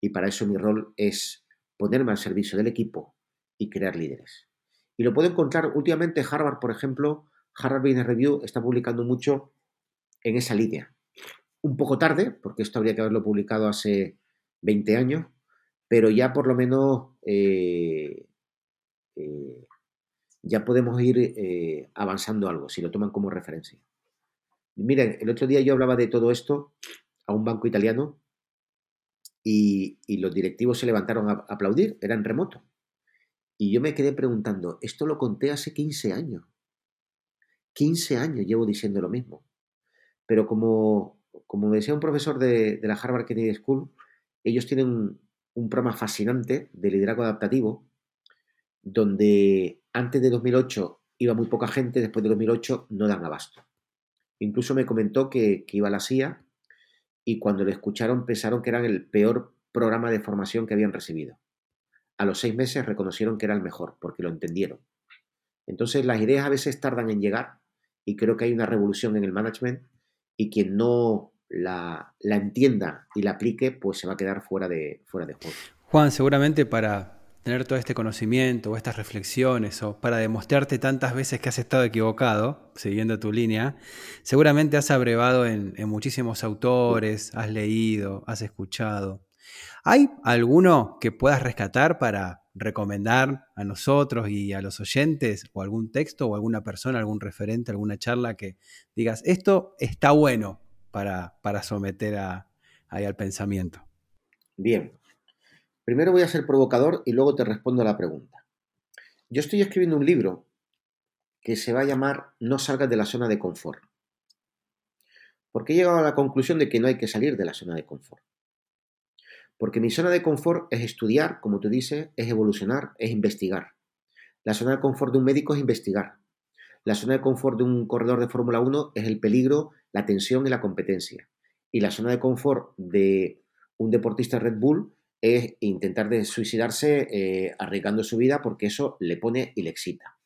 Y para eso mi rol es ponerme al servicio del equipo y crear líderes. Y lo puedo encontrar últimamente Harvard, por ejemplo, Harvard Business Review está publicando mucho en esa línea. Un poco tarde, porque esto habría que haberlo publicado hace 20 años, pero ya por lo menos eh, eh, ya podemos ir eh, avanzando algo, si lo toman como referencia. Miren, el otro día yo hablaba de todo esto a un banco italiano y, los directivos se levantaron a aplaudir, eran remoto. Y yo me quedé preguntando, esto lo conté hace 15 años. 15 años llevo diciendo lo mismo. Pero como, como me decía un profesor de, la Harvard Kennedy School, ellos tienen un programa fascinante de liderazgo adaptativo, donde antes de 2008 iba muy poca gente, después de 2008 no dan abasto. Incluso me comentó que, iba a la CIA y cuando lo escucharon pensaron que era el peor programa de formación que habían recibido. A los seis meses reconocieron que era el mejor, porque lo entendieron. Entonces las ideas a veces tardan en llegar y creo que hay una revolución en el management y quien no la, la entienda y la aplique, pues se va a quedar fuera de, fuera de juego. Juan, seguramente para tener todo este conocimiento o estas reflexiones o para demostrarte tantas veces que has estado equivocado, siguiendo tu línea, seguramente has abrevado en, muchísimos autores, has leído, has escuchado. ¿Hay alguno que puedas rescatar para recomendar a nosotros y a los oyentes o algún texto o alguna persona, algún referente, alguna charla que digas, esto está bueno para, para someter a, al pensamiento? Bien, Primero voy a ser provocador y luego te respondo a la pregunta. Yo estoy escribiendo un libro que se va a llamar No salgas de la zona de confort. Porque he llegado a la conclusión de que no hay que salir de la zona de confort. Porque mi zona de confort es estudiar, como tú dices, es evolucionar, es investigar. La zona de confort de un médico es investigar. La zona de confort de un corredor de Fórmula 1 es el peligro, la tensión y la competencia. Y la zona de confort de un deportista Red Bull es intentar de suicidarse eh, arriesgando su vida porque eso le pone y le excita.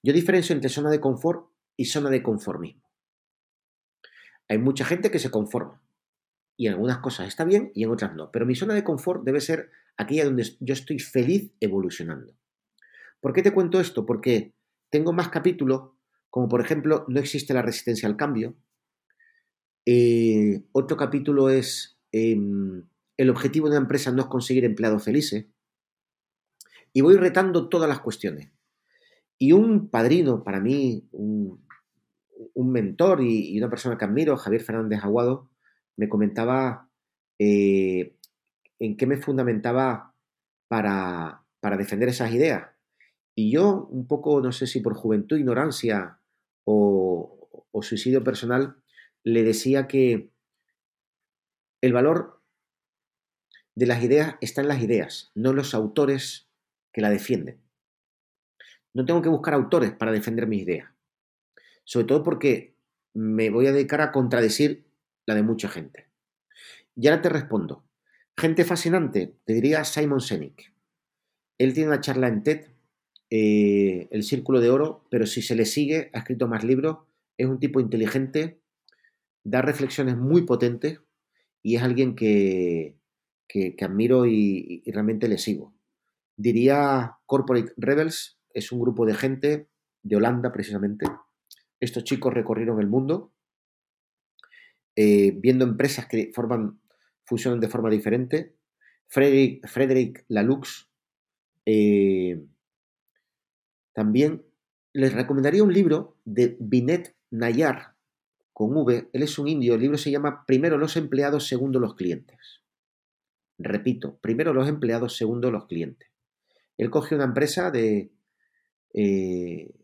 Yo diferencio entre zona de confort y zona de conformismo. Hay mucha gente que se conforma y en algunas cosas está bien y en otras no, pero mi zona de confort debe ser aquella donde yo estoy feliz evolucionando. ¿Por qué te cuento esto? Porque tengo más capítulos, como por ejemplo, no existe la resistencia al cambio. Eh, otro capítulo es... Em, el objetivo de una empresa no es conseguir empleados felices. Y voy retando todas las cuestiones. Y un padrino, para mí, un, mentor y, una persona que admiro, Javier Fernández Aguado, me comentaba eh, en qué me fundamentaba para, defender esas ideas. Y yo, un poco, no sé si por juventud, ignorancia o, o suicidio personal, le decía que el valor de las ideas están las ideas, no los autores que la defienden. No tengo que buscar autores para defender mis ideas. Sobre todo porque me voy a dedicar a contradecir la de mucha gente. Y ahora te respondo. Gente fascinante, te diría Simon Sinek. Él tiene una charla en TED, eh, El Círculo de Oro, pero si se le sigue, ha escrito más libros, es un tipo inteligente, da reflexiones muy potentes y es alguien que, que, admiro y, realmente le sigo. Diría Corporate Rebels, es un grupo de gente de Holanda precisamente. Estos chicos recorrieron el mundo eh, viendo empresas que forman, funcionan de forma diferente. Frederick, Frederick Lalux eh, también les recomendaría un libro de Binet Nayar con V. Él es un indio. El libro se llama Primero los empleados, segundo los clientes. Repito, primero los empleados, segundo los clientes. Él coge una empresa de, eh,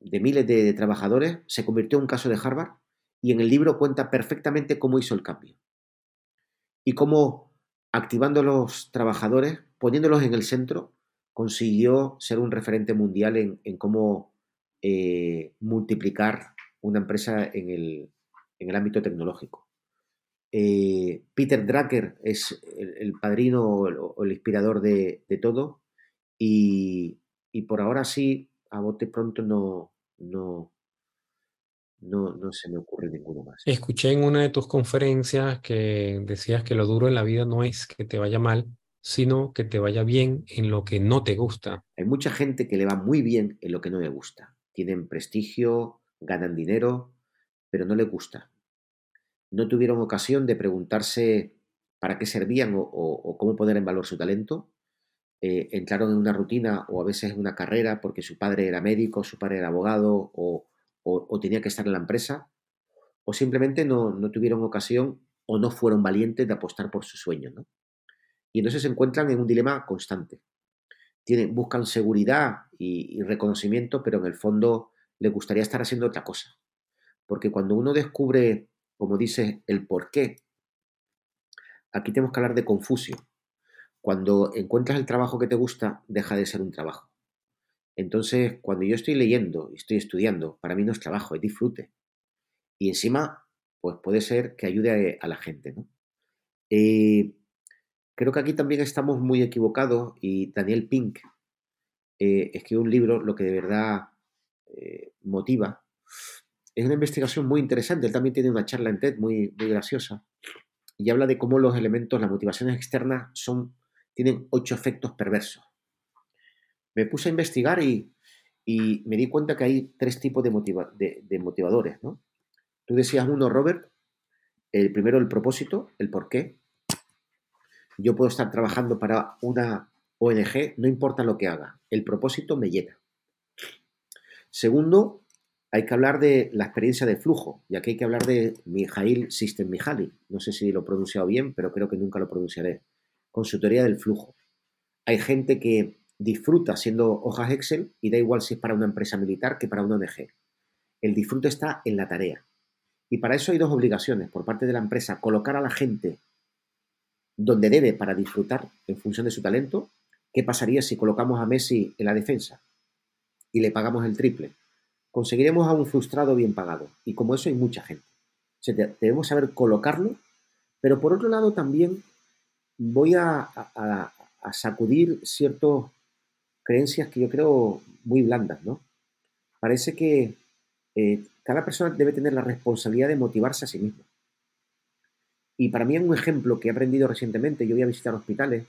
de miles de, trabajadores, se convirtió en un caso de Harvard y en el libro cuenta perfectamente cómo hizo el cambio. Y cómo, activando a los trabajadores, poniéndolos en el centro, consiguió ser un referente mundial en, cómo eh, multiplicar una empresa en el ámbito tecnológico. Eh, Peter Drucker es el, padrino o el, inspirador de, todo. Y, por ahora sí, a bote pronto no, no, no, no se me ocurre ninguno más. Escuché en una de tus conferencias que decías que lo duro en la vida no es que te vaya mal, sino que te vaya bien en lo que no te gusta. Hay mucha gente que le va muy bien en lo que no le gusta. Tienen prestigio, ganan dinero, pero no le gusta no tuvieron ocasión de preguntarse para qué servían o, cómo poner en valor su talento. Eh, entraron en una rutina o a veces en una carrera porque su padre era médico, su padre era abogado o, tenía que estar en la empresa, o simplemente no, tuvieron ocasión o no fueron valientes de apostar por su sueño. Y entonces se encuentran en un dilema constante. tienen, buscan seguridad y, reconocimiento, pero en el fondo le gustaría estar haciendo otra cosa. Porque cuando uno descubre, como dice, el por qué, aquí tenemos que hablar de Confucio. Cuando encuentras el trabajo que te gusta, deja de ser un trabajo. Entonces, cuando yo estoy leyendo y estoy estudiando, para mí no es trabajo, es disfrute. Y encima, pues puede ser que ayude a, la gente, ¿no? Eh, creo que aquí también estamos muy equivocados y Daniel Pink eh, escribe un libro, lo que de verdad eh, motiva. Es una investigación muy interesante, él también tiene una charla en TED muy, muy graciosa y habla de cómo los elementos, las motivaciones externas son, tienen ocho efectos perversos. Me puse a investigar y, me di cuenta que hay tres tipos de, motivadores. ¿no? Tú decías uno, Robert, el primero el propósito, el por qué. Yo puedo estar trabajando para una ONG, no importa lo que haga, el propósito me llena. Segundo, hay que hablar de la experiencia de flujo, y aquí hay que hablar de Mijail Mihaly. No sé si lo he pronunciado bien, pero creo que nunca lo pronunciaré. Con su teoría del flujo. Hay gente que disfruta siendo hojas Excel y da igual si es para una empresa militar que para una ONG. El disfrute está en la tarea. Y para eso hay dos obligaciones por parte de la empresa, colocar a la gente donde debe para disfrutar en función de su talento. ¿Qué pasaría si colocamos a Messi en la defensa y le pagamos el triple? conseguiremos a un frustrado bien pagado. Y como eso hay mucha gente. debemos saber colocarlo, pero por otro lado también voy a, sacudir ciertas creencias que yo creo muy blandas, ¿no? Parece que eh, cada persona debe tener la responsabilidad de motivarse a sí mismo. Y para mí es un ejemplo que he aprendido recientemente, yo voy a visitar hospitales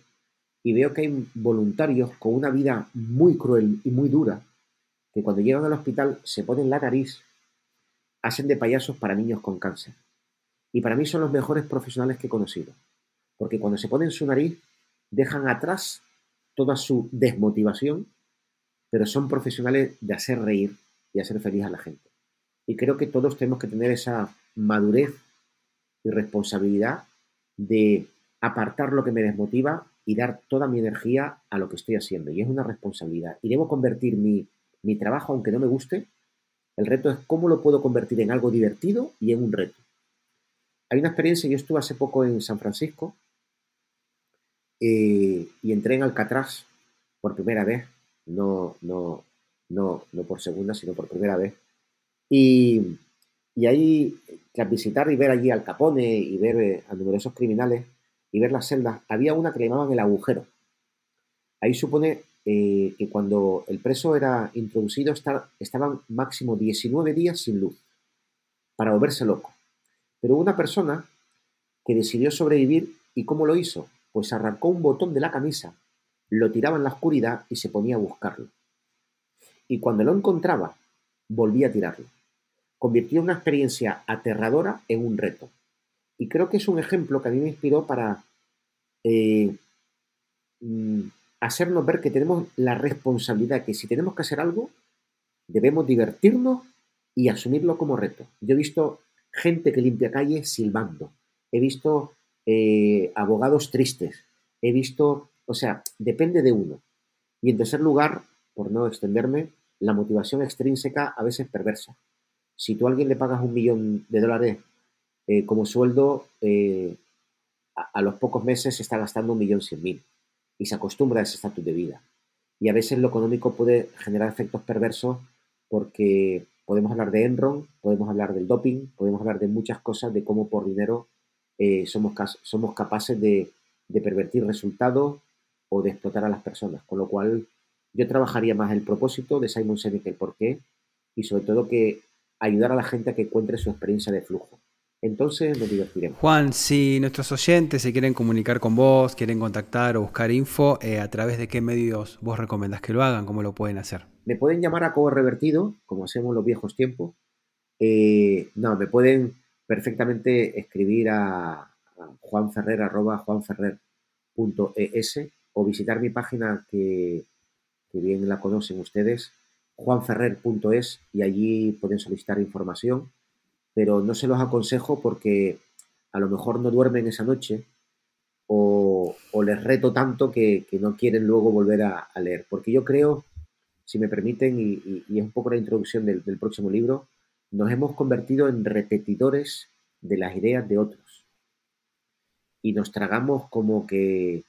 y veo que hay voluntarios con una vida muy cruel y muy dura, que cuando llegan al hospital se ponen la nariz, hacen de payasos para niños con cáncer. Y para mí son los mejores profesionales que he conocido, porque cuando se ponen su nariz dejan atrás toda su desmotivación, pero son profesionales de hacer reír y hacer feliz a la gente. Y creo que todos tenemos que tener esa madurez y responsabilidad de apartar lo que me desmotiva y dar toda mi energía a lo que estoy haciendo. Y es una responsabilidad. Y debo convertir mi mi trabajo, aunque no me guste, el reto es cómo lo puedo convertir en algo divertido y en un reto. Hay una experiencia, yo estuve hace poco en San Francisco eh, y entré en Alcatraz por primera vez, no, no, no, no por segunda, sino por primera vez. Y, y ahí, tras visitar y ver allí al Capone y ver eh, a numerosos criminales y ver las celdas, había una que le llamaban el agujero. Ahí supone eh, que cuando el preso era introducido estaban máximo 19 días sin luz para volverse loco. Pero una persona que decidió sobrevivir y cómo lo hizo, pues arrancó un botón de la camisa, lo tiraba en la oscuridad y se ponía a buscarlo. Y cuando lo encontraba, volvía a tirarlo. Convirtió una experiencia aterradora en un reto. Y creo que es un ejemplo que a mí me inspiró para eh, mm, hacernos ver que tenemos la responsabilidad, que si tenemos que hacer algo, debemos divertirnos y asumirlo como reto. Yo he visto gente que limpia calles silbando, he visto eh, abogados tristes, he visto, o sea, depende de uno. Y en tercer lugar, por no extenderme, la motivación extrínseca a veces perversa. Si tú a alguien le pagas un millón de dólares eh, como sueldo, eh, a, a, los pocos meses se está gastando un millón cien mil y se acostumbra a ese estatus de vida. Y a veces lo económico puede generar efectos perversos porque podemos hablar de Enron, podemos hablar del doping, podemos hablar de muchas cosas, de cómo por dinero eh, somos, somos capaces de, de pervertir resultados o de explotar a las personas. Con lo cual, yo trabajaría más el propósito de Simon Sinek, el por qué, y sobre todo que ayudar a la gente a que encuentre su experiencia de flujo entonces nos divertiremos. Juan, si nuestros oyentes se quieren comunicar con vos, quieren contactar o buscar info, eh, ¿a través de qué medios vos recomendás que lo hagan? ¿Cómo lo pueden hacer? Me pueden llamar a Cobo Revertido, como hacemos los viejos tiempos. Eh, no, me pueden perfectamente escribir a, juanferrer, juanferrer.es o visitar mi página que bien la conocen ustedes, juanferrer.es y allí pueden solicitar información pero no se los aconsejo porque a lo mejor no duermen esa noche o, les reto tanto que, no quieren luego volver a, leer. Porque yo creo, si me permiten, y, es un poco la introducción del, próximo libro, nos hemos convertido en repetidores de las ideas de otros. Y nos tragamos como que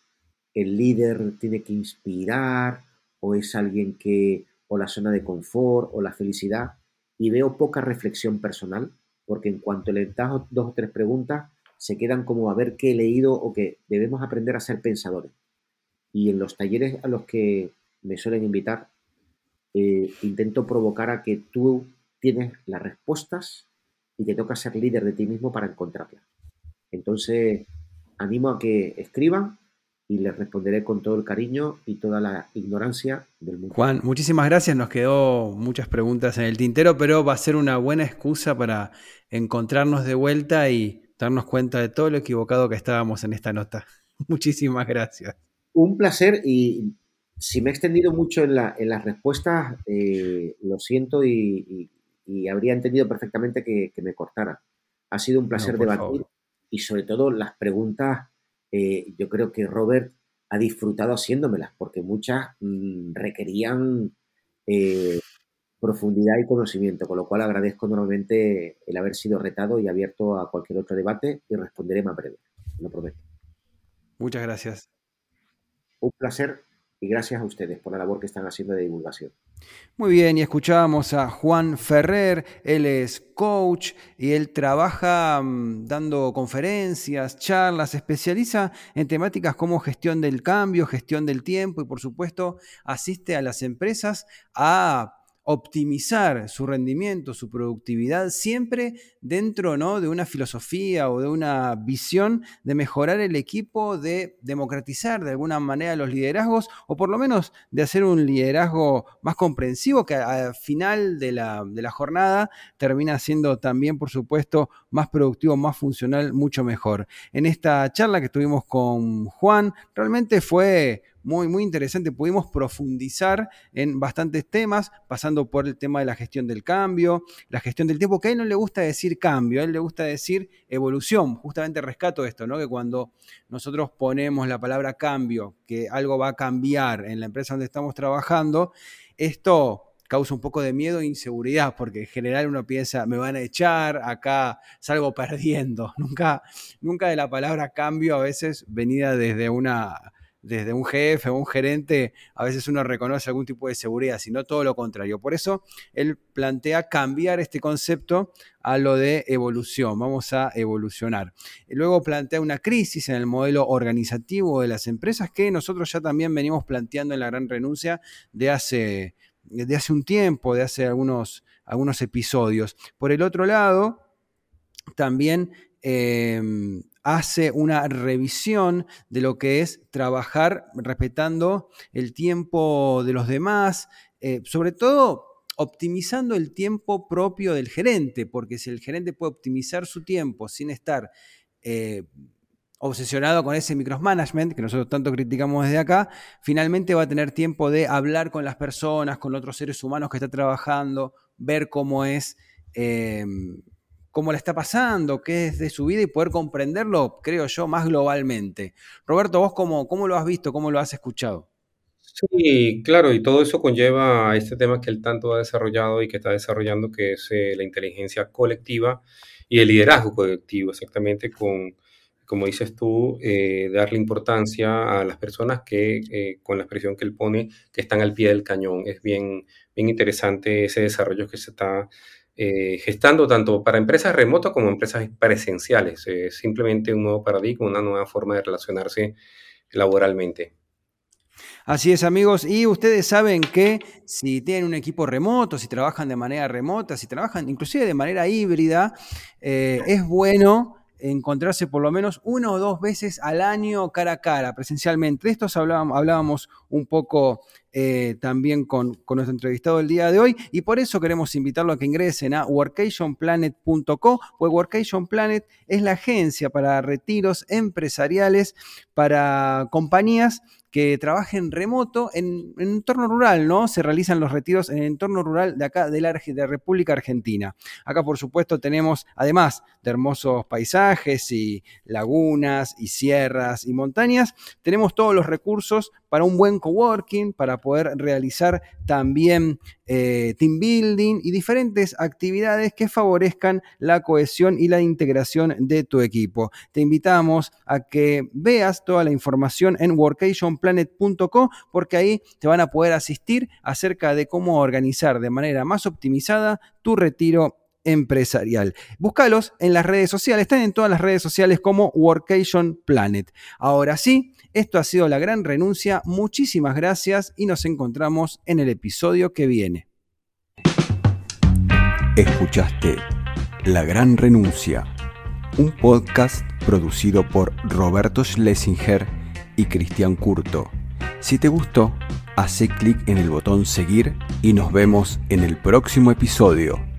el líder tiene que inspirar, o es alguien que, o la zona de confort, o la felicidad, y veo poca reflexión personal, porque en cuanto le das dos o tres preguntas, se quedan como a ver qué he leído o que debemos aprender a ser pensadores. Y en los talleres a los que me suelen invitar, eh, intento provocar a que tú tienes las respuestas y te toca ser líder de ti mismo para encontrarlas. Entonces, animo a que escriban y les responderé con todo el cariño y toda la ignorancia del mundo. Juan, muchísimas gracias. Nos quedó muchas preguntas en el tintero, pero va a ser una buena excusa para encontrarnos de vuelta y darnos cuenta de todo lo equivocado que estábamos en esta nota. Muchísimas gracias. Un placer y si me he extendido mucho en, las respuestas, eh, lo siento y, habría entendido perfectamente que, me cortara. Ha sido un placer debatir y sobre todo las preguntas, eh, yo creo que Robert ha disfrutado haciéndomelas porque muchas mm, requerían eh, profundidad y conocimiento, con lo cual agradezco nuevamente el haber sido retado y abierto a cualquier otro debate y responderé más breve, lo prometo. Muchas gracias. Un placer y gracias a ustedes por la labor que están haciendo de divulgación. Muy bien, y escuchábamos a Juan Ferrer, él es coach y él trabaja mm, dando conferencias, charlas, especializa en temáticas como gestión del cambio, gestión del tiempo y por supuesto asiste a las empresas a optimizar su rendimiento, su productividad, siempre dentro ¿no? de una filosofía o de una visión de mejorar el equipo, de democratizar de alguna manera los liderazgos o por lo menos de hacer un liderazgo más comprensivo que al final de la, de la jornada termina siendo también, por supuesto, más productivo, más funcional, mucho mejor. En esta charla que tuvimos con Juan, realmente fue muy, muy interesante. Pudimos profundizar en bastantes temas, pasando por el tema de la gestión del cambio, la gestión del tiempo, que a él no le gusta decir cambio, a él le gusta decir evolución. Justamente rescato esto, ¿no? Que cuando nosotros ponemos la palabra cambio, que algo va a cambiar en la empresa donde estamos trabajando, esto causa un poco de miedo e inseguridad, porque en general uno piensa, me van a echar, acá salgo perdiendo. Nunca, nunca de la palabra cambio a veces venida desde una desde un jefe o un gerente, a veces uno reconoce algún tipo de seguridad, sino todo lo contrario. Por eso él plantea cambiar este concepto a lo de evolución, vamos a evolucionar. Luego plantea una crisis en el modelo organizativo de las empresas que nosotros ya también venimos planteando en la gran renuncia de hace, de hace un tiempo, de hace algunos, algunos episodios. Por el otro lado, también em, hace una revisión de lo que es trabajar respetando el tiempo de los demás, eh, sobre todo optimizando el tiempo propio del gerente, porque si el gerente puede optimizar su tiempo sin estar eh, obsesionado con ese micromanagement que nosotros tanto criticamos desde acá, finalmente va a tener tiempo de hablar con las personas, con otros seres humanos que está trabajando, ver cómo es eh, cómo le está pasando, qué es de su vida y poder comprenderlo, creo yo, más globalmente. Roberto, vos cómo, cómo lo has visto, cómo lo has escuchado? Sí, claro, y todo eso conlleva a este tema que él tanto ha desarrollado y que está desarrollando, que es eh, la inteligencia colectiva y el liderazgo colectivo, exactamente con, como dices tú, eh, darle importancia a las personas que, eh, con la expresión que él pone, que están al pie del cañón. Es bien, bien interesante ese desarrollo que se está eh, gestando tanto para empresas remotas como empresas presenciales. Es simplemente un nuevo paradigma, una nueva forma de relacionarse laboralmente. Así es, amigos. Y ustedes saben que si tienen un equipo remoto, si trabajan de manera remota, si trabajan inclusive de manera híbrida, eh, es bueno encontrarse por lo menos una o dos veces al año cara a cara, presencialmente. De hablábamos, hablábamos un poco eh, también con, nuestro entrevistado el día de hoy y por eso queremos invitarlo a que ingresen a workationplanet.co, pues Workation Planet es la agencia para retiros empresariales para compañías que trabajen remoto en, en entorno rural, ¿no? Se realizan los retiros en el entorno rural de acá de la, de la República Argentina. Acá, por supuesto, tenemos, además de hermosos paisajes y lagunas y sierras y montañas, tenemos todos los recursos para un buen coworking, para poder realizar también eh, team building y diferentes actividades que favorezcan la cohesión y la integración de tu equipo. Te invitamos a que veas toda la información en workationplanet.co porque ahí te van a poder asistir acerca de cómo organizar de manera más optimizada tu retiro empresarial. Búscalos en las redes sociales, están en todas las redes sociales como Workation Planet. Ahora sí, esto ha sido la gran renuncia, muchísimas gracias y nos encontramos en el episodio que viene. Escuchaste La Gran Renuncia, un podcast producido por Roberto Schlesinger y Cristian Curto. Si te gustó, hace clic en el botón seguir y nos vemos en el próximo episodio.